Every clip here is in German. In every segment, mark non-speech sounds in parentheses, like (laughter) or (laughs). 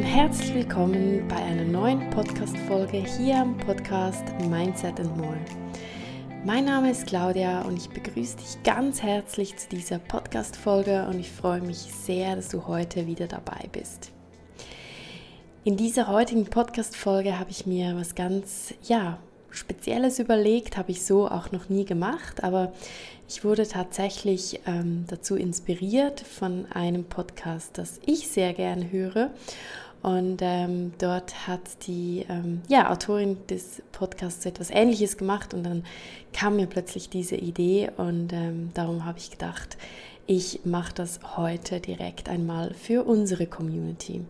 und herzlich willkommen bei einer neuen Podcast-Folge hier am Podcast Mindset and More. Mein Name ist Claudia und ich begrüße dich ganz herzlich zu dieser Podcast-Folge und ich freue mich sehr, dass du heute wieder dabei bist. In dieser heutigen Podcast-Folge habe ich mir was ganz, ja, Spezielles überlegt, habe ich so auch noch nie gemacht, aber ich wurde tatsächlich ähm, dazu inspiriert von einem Podcast, das ich sehr gern höre. Und ähm, dort hat die ähm, ja, Autorin des Podcasts etwas Ähnliches gemacht und dann kam mir plötzlich diese Idee und ähm, darum habe ich gedacht, ich mache das heute direkt einmal für unsere Community.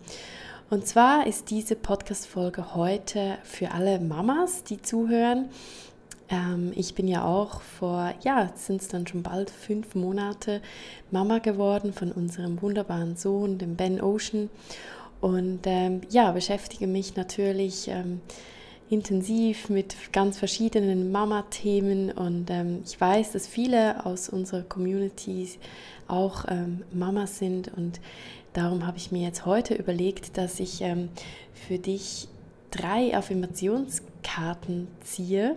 Und zwar ist diese Podcast-Folge heute für alle Mamas, die zuhören. Ähm, ich bin ja auch vor, ja, sind es dann schon bald fünf Monate Mama geworden von unserem wunderbaren Sohn, dem Ben Ocean. Und ähm, ja, beschäftige mich natürlich ähm, intensiv mit ganz verschiedenen Mama-Themen. Und ähm, ich weiß, dass viele aus unserer Community auch ähm, Mamas sind und Darum habe ich mir jetzt heute überlegt, dass ich ähm, für dich drei Affirmationskarten ziehe.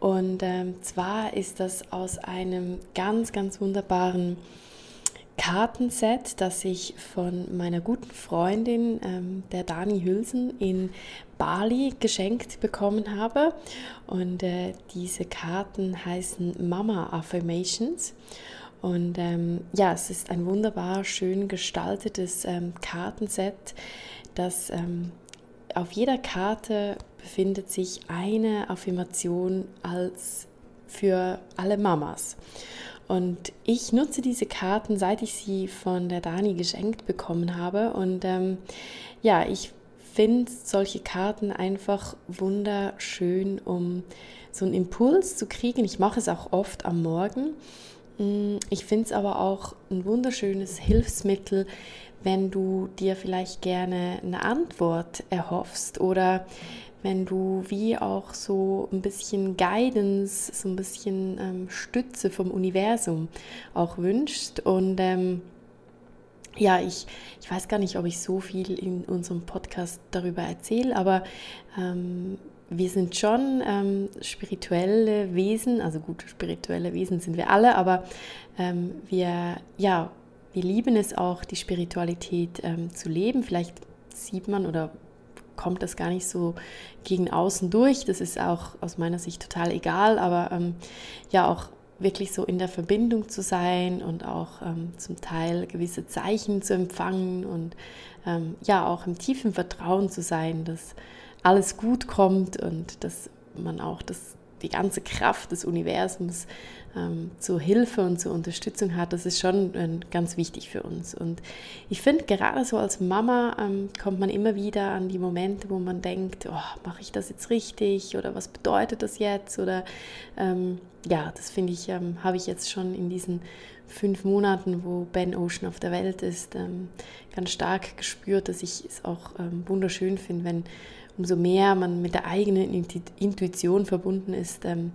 Und ähm, zwar ist das aus einem ganz, ganz wunderbaren Kartenset, das ich von meiner guten Freundin, ähm, der Dani Hülsen, in Bali geschenkt bekommen habe. Und äh, diese Karten heißen Mama Affirmations. Und ähm, ja, es ist ein wunderbar schön gestaltetes ähm, Kartenset, das ähm, auf jeder Karte befindet sich eine Affirmation als für alle Mamas. Und ich nutze diese Karten, seit ich sie von der Dani geschenkt bekommen habe. Und ähm, ja, ich finde solche Karten einfach wunderschön, um so einen Impuls zu kriegen. Ich mache es auch oft am Morgen Mm, ich finde es aber auch ein wunderschönes Hilfsmittel, wenn du dir vielleicht gerne eine Antwort erhoffst oder wenn du wie auch so ein bisschen Guidance, so ein bisschen ähm, Stütze vom Universum auch wünschst. Und ähm, ja, ich, ich weiß gar nicht, ob ich so viel in unserem Podcast darüber erzähle, aber ähm, wir sind schon ähm, spirituelle Wesen, also gut, spirituelle Wesen sind wir alle, aber ähm, wir, ja, wir lieben es auch, die Spiritualität ähm, zu leben. Vielleicht sieht man oder kommt das gar nicht so gegen außen durch. Das ist auch aus meiner Sicht total egal, aber ähm, ja, auch wirklich so in der Verbindung zu sein und auch ähm, zum Teil gewisse Zeichen zu empfangen und ähm, ja, auch im tiefen Vertrauen zu sein, dass alles gut kommt und dass man auch das, die ganze Kraft des Universums ähm, zur Hilfe und zur Unterstützung hat, das ist schon äh, ganz wichtig für uns. Und ich finde, gerade so als Mama ähm, kommt man immer wieder an die Momente, wo man denkt, oh, mache ich das jetzt richtig oder was bedeutet das jetzt? Oder ähm, ja, das finde ich, ähm, habe ich jetzt schon in diesen fünf Monaten, wo Ben Ocean auf der Welt ist, ähm, ganz stark gespürt, dass ich es auch ähm, wunderschön finde, wenn umso mehr man mit der eigenen Intuition verbunden ist, ähm,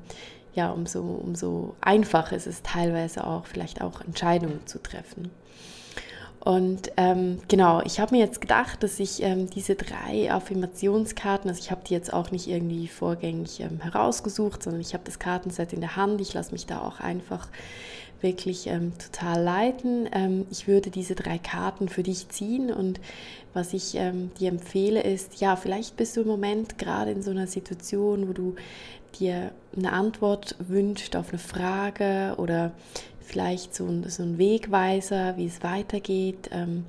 ja, umso, umso einfacher ist es teilweise auch, vielleicht auch Entscheidungen zu treffen. Und ähm, genau, ich habe mir jetzt gedacht, dass ich ähm, diese drei Affirmationskarten, also ich habe die jetzt auch nicht irgendwie vorgängig ähm, herausgesucht, sondern ich habe das Kartenset in der Hand. Ich lasse mich da auch einfach wirklich ähm, total leiten. Ähm, ich würde diese drei Karten für dich ziehen und was ich ähm, dir empfehle ist, ja, vielleicht bist du im Moment gerade in so einer Situation, wo du dir eine Antwort wünscht auf eine Frage oder vielleicht so ein, so ein Wegweiser, wie es weitergeht. Ähm,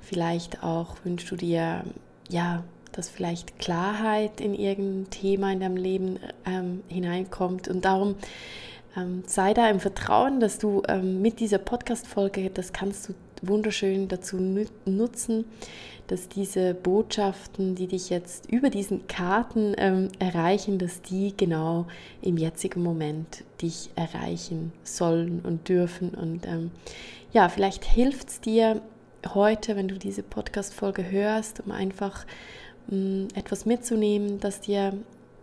vielleicht auch wünschst du dir, ja, dass vielleicht Klarheit in irgendein Thema in deinem Leben ähm, hineinkommt. Und darum ähm, sei da im Vertrauen, dass du ähm, mit dieser Podcast-Folge, das kannst du wunderschön dazu nutzen, dass diese Botschaften, die dich jetzt über diesen Karten ähm, erreichen, dass die genau im jetzigen Moment dich erreichen sollen und dürfen. Und ähm, ja, vielleicht hilft es dir heute, wenn du diese Podcast-Folge hörst, um einfach ähm, etwas mitzunehmen, das dir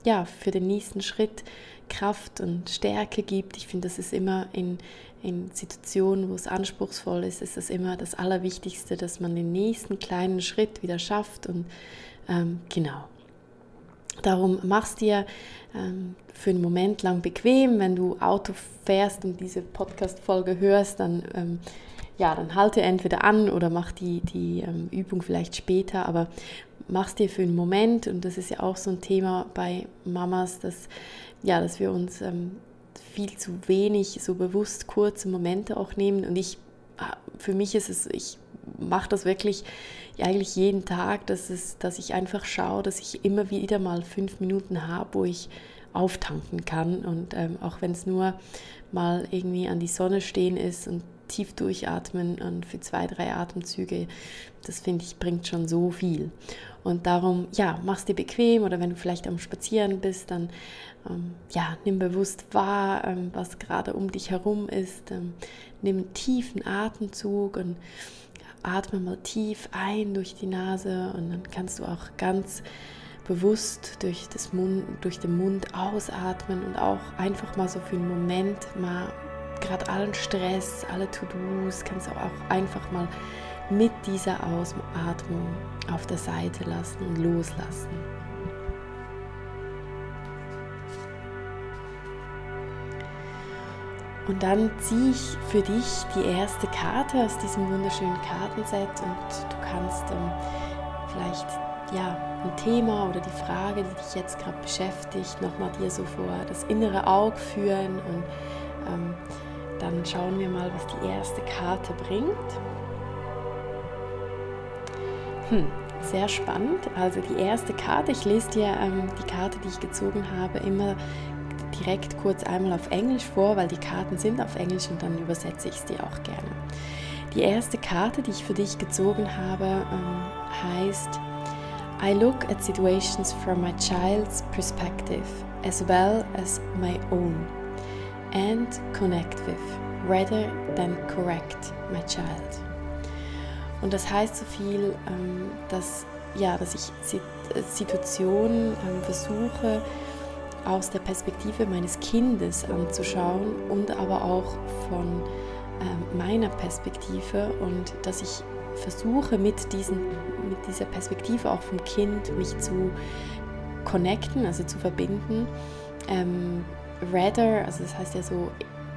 ja für den nächsten Schritt Kraft und Stärke gibt. Ich finde, das ist immer in, in Situationen, wo es anspruchsvoll ist, ist das immer das Allerwichtigste, dass man den nächsten kleinen Schritt wieder schafft. Und ähm, genau. Darum machst dir ähm, für einen Moment lang bequem. Wenn du Auto fährst und diese Podcast-Folge hörst, dann, ähm, ja, dann halte entweder an oder mach die, die ähm, Übung vielleicht später. Aber machst dir für einen Moment, und das ist ja auch so ein Thema bei Mamas, dass, ja, dass wir uns ähm, viel zu wenig so bewusst kurze Momente auch nehmen. Und ich, ah, für mich ist es, ich mache das wirklich eigentlich jeden Tag, dass, es, dass ich einfach schaue, dass ich immer wieder mal fünf Minuten habe, wo ich auftanken kann. Und ähm, auch wenn es nur mal irgendwie an die Sonne stehen ist und tief durchatmen und für zwei, drei Atemzüge, das finde ich, bringt schon so viel. Und darum, ja, mach's dir bequem oder wenn du vielleicht am Spazieren bist, dann ähm, ja, nimm bewusst wahr, ähm, was gerade um dich herum ist. Ähm, nimm einen tiefen Atemzug und atme mal tief ein durch die Nase und dann kannst du auch ganz bewusst durch, das Mund, durch den Mund ausatmen und auch einfach mal so für einen Moment mal gerade allen Stress, alle To-Dos, kannst du auch einfach mal mit dieser Ausatmung auf der Seite lassen und loslassen. Und dann ziehe ich für dich die erste Karte aus diesem wunderschönen Kartenset und du kannst ähm, vielleicht ja, ein Thema oder die Frage, die dich jetzt gerade beschäftigt, nochmal dir so vor das innere Auge führen und ähm, dann schauen wir mal, was die erste Karte bringt. Hm, sehr spannend. Also die erste Karte, ich lese dir ähm, die Karte, die ich gezogen habe, immer direkt kurz einmal auf Englisch vor, weil die Karten sind auf Englisch und dann übersetze ich es dir auch gerne. Die erste Karte, die ich für dich gezogen habe, ähm, heißt I look at situations from my child's perspective as well as my own and connect with rather than correct my child. Und das heißt so viel, ähm, dass, ja, dass ich Situationen ähm, versuche, aus der Perspektive meines Kindes anzuschauen und aber auch von äh, meiner Perspektive und dass ich versuche mit, diesen, mit dieser Perspektive auch vom Kind mich zu connecten, also zu verbinden. Ähm, rather, also das heißt ja so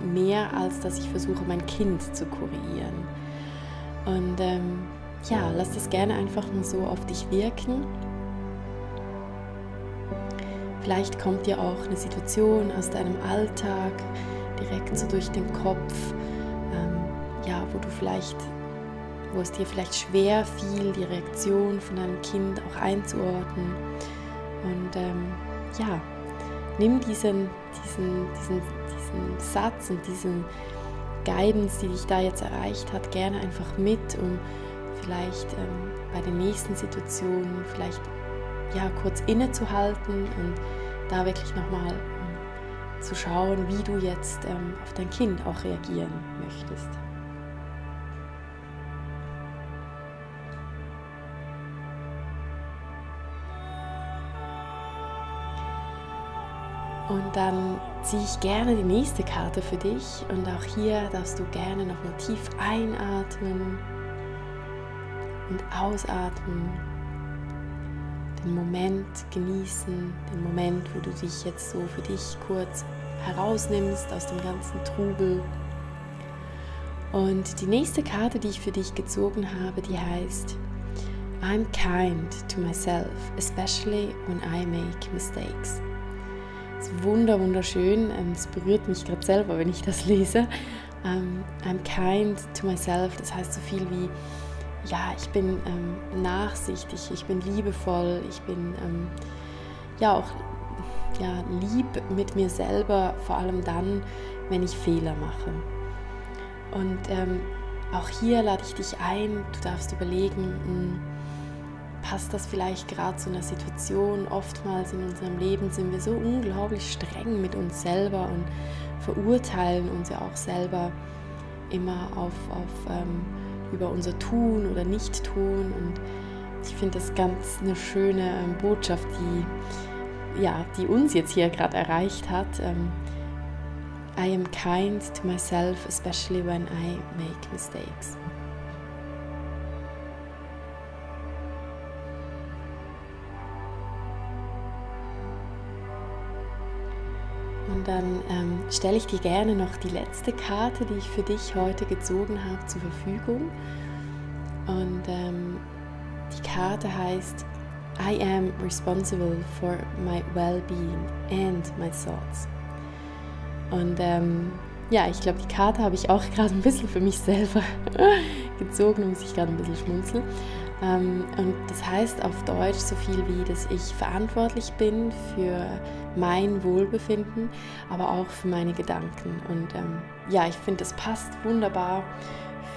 mehr als dass ich versuche mein Kind zu kurieren. Und ähm, ja, lass das gerne einfach mal so auf dich wirken Vielleicht kommt dir auch eine Situation aus deinem Alltag direkt so durch den Kopf, ähm, ja, wo du vielleicht, wo es dir vielleicht schwer fiel, die Reaktion von deinem Kind auch einzuordnen. Und ähm, ja, nimm diesen, diesen, diesen, diesen Satz und diesen Guidance, die dich da jetzt erreicht hat, gerne einfach mit, um vielleicht ähm, bei den nächsten Situationen vielleicht ja, kurz innezuhalten und da wirklich nochmal ähm, zu schauen, wie du jetzt ähm, auf dein Kind auch reagieren möchtest. Und dann ziehe ich gerne die nächste Karte für dich und auch hier darfst du gerne nochmal tief einatmen und ausatmen den Moment genießen, den Moment, wo du dich jetzt so für dich kurz herausnimmst aus dem ganzen Trubel. Und die nächste Karte, die ich für dich gezogen habe, die heißt I'm kind to myself, especially when I make mistakes. Das ist wunder, wunderschön. Ähm, es berührt mich gerade selber, wenn ich das lese. Ähm, I'm kind to myself, das heißt so viel wie ja, ich bin ähm, nachsichtig, ich bin liebevoll, ich bin ähm, ja auch ja, lieb mit mir selber, vor allem dann, wenn ich Fehler mache. Und ähm, auch hier lade ich dich ein, du darfst überlegen, mh, hm, passt das vielleicht gerade zu einer Situation? Oftmals in unserem Leben sind wir so unglaublich streng mit uns selber und verurteilen uns ja auch selber immer auf, auf ähm, über unser Tun oder Nicht-Tun. Und ich finde das ganz eine schöne ähm, Botschaft, die ja, die uns jetzt hier gerade erreicht hat. Ähm, I am kind to myself, especially when I make mistakes. Dann ähm, stelle ich dir gerne noch die letzte Karte, die ich für dich heute gezogen habe, zur Verfügung. Und ähm, die Karte heißt I am responsible for my well-being and my thoughts. Und ähm, ja, ich glaube, die Karte habe ich auch (laughs) gerade ein bisschen für mich selber gezogen, da muss ich gerade ein bisschen schmunzeln. Ähm, und das heißt auf Deutsch so viel wie, dass ich verantwortlich bin für mein Wohlbefinden, aber auch für meine Gedanken. Und ähm, ja, ich finde, das passt wunderbar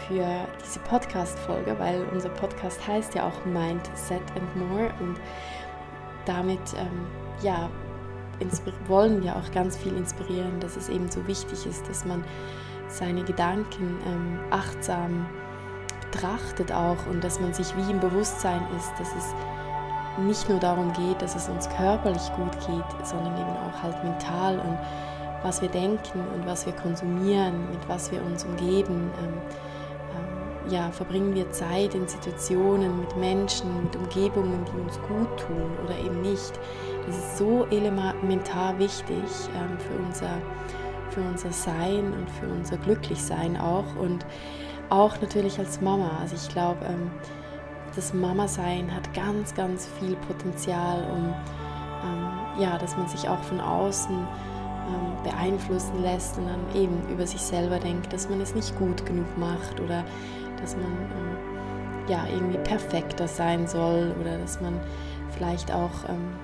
für diese Podcast-Folge, weil unser Podcast heißt ja auch Mindset and More und damit ähm, ja, wollen wir auch ganz viel inspirieren, dass es eben so wichtig ist, dass man seine Gedanken ähm, achtsam betrachtet auch und dass man sich wie im Bewusstsein ist, dass es nicht nur darum geht, dass es uns körperlich gut geht, sondern eben auch halt mental und was wir denken und was wir konsumieren, mit was wir uns umgeben. Ähm, ähm, ja, verbringen wir Zeit in Situationen mit Menschen, mit Umgebungen, die uns gut tun oder eben nicht. Das ist so elementar wichtig ähm, für, unser, für unser Sein und für unser Glücklichsein auch und auch natürlich als Mama. Also ich glaube, ähm, das Mama-Sein hat ganz, ganz viel Potenzial, um ähm, ja, dass man sich auch von außen ähm, beeinflussen lässt und dann eben über sich selber denkt, dass man es nicht gut genug macht oder dass man ähm, ja irgendwie perfekter sein soll oder dass man vielleicht auch ähm,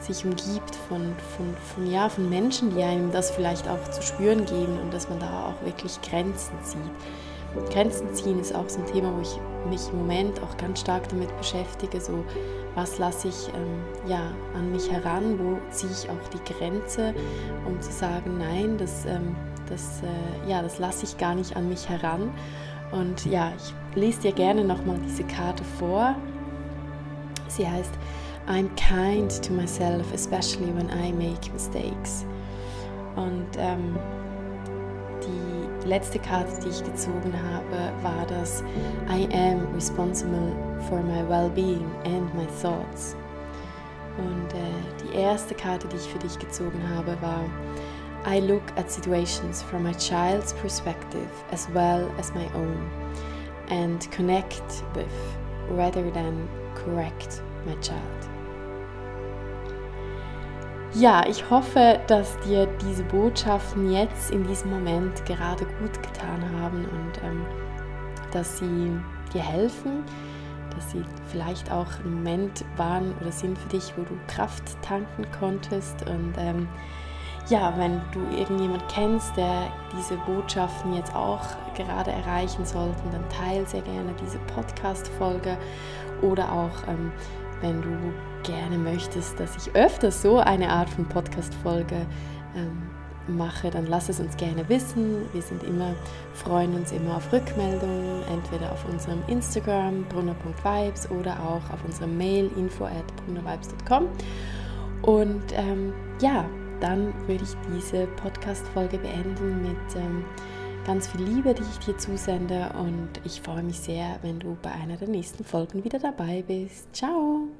sich umgibt von, von, von, ja, von Menschen, die einem das vielleicht auch zu spüren geben und dass man da auch wirklich Grenzen zieht. Grenzen ziehen ist auch so ein Thema, wo ich mich im Moment auch ganz stark damit beschäftige. So, was lasse ich ähm, ja, an mich heran? Wo ziehe ich auch die Grenze, um zu sagen, nein, das, ähm, das, äh, ja, das lasse ich gar nicht an mich heran. Und ja, ich lese dir gerne nochmal diese Karte vor. Sie heißt I'm kind to myself, especially when I make mistakes. Und ähm, letzte Karte, die ich gezogen habe, war das I am responsible for my well-being and my thoughts. Und äh, die erste Karte, die ich für dich gezogen habe, war I look at situations from my child's perspective as well as my own and connect with rather than correct my child. Ja, ich hoffe, dass dir diese Botschaften jetzt in diesem Moment gerade gut getan haben und ähm, dass sie dir helfen, dass sie vielleicht auch ein Moment waren oder sind für dich, wo du Kraft tanken konntest. Und ähm, ja, wenn du irgendjemand kennst, der diese Botschaften jetzt auch gerade erreichen sollte, dann teile sehr gerne diese Podcast-Folge oder auch ähm, wenn du gerne möchtest, dass ich öfters so eine Art von Podcast-Folge ähm, mache, dann lass es uns gerne wissen. Wir sind immer, freuen uns immer auf Rückmeldungen, entweder auf unserem Instagram brunner.vibes oder auch auf unserer Mail info at brunnervibes.com. Und ähm, ja, dann würde ich diese Podcast-Folge beenden mit ähm, ganz viel Liebe, die ich dir zusende. Und ich freue mich sehr, wenn du bei einer der nächsten Folgen wieder dabei bist. Ciao!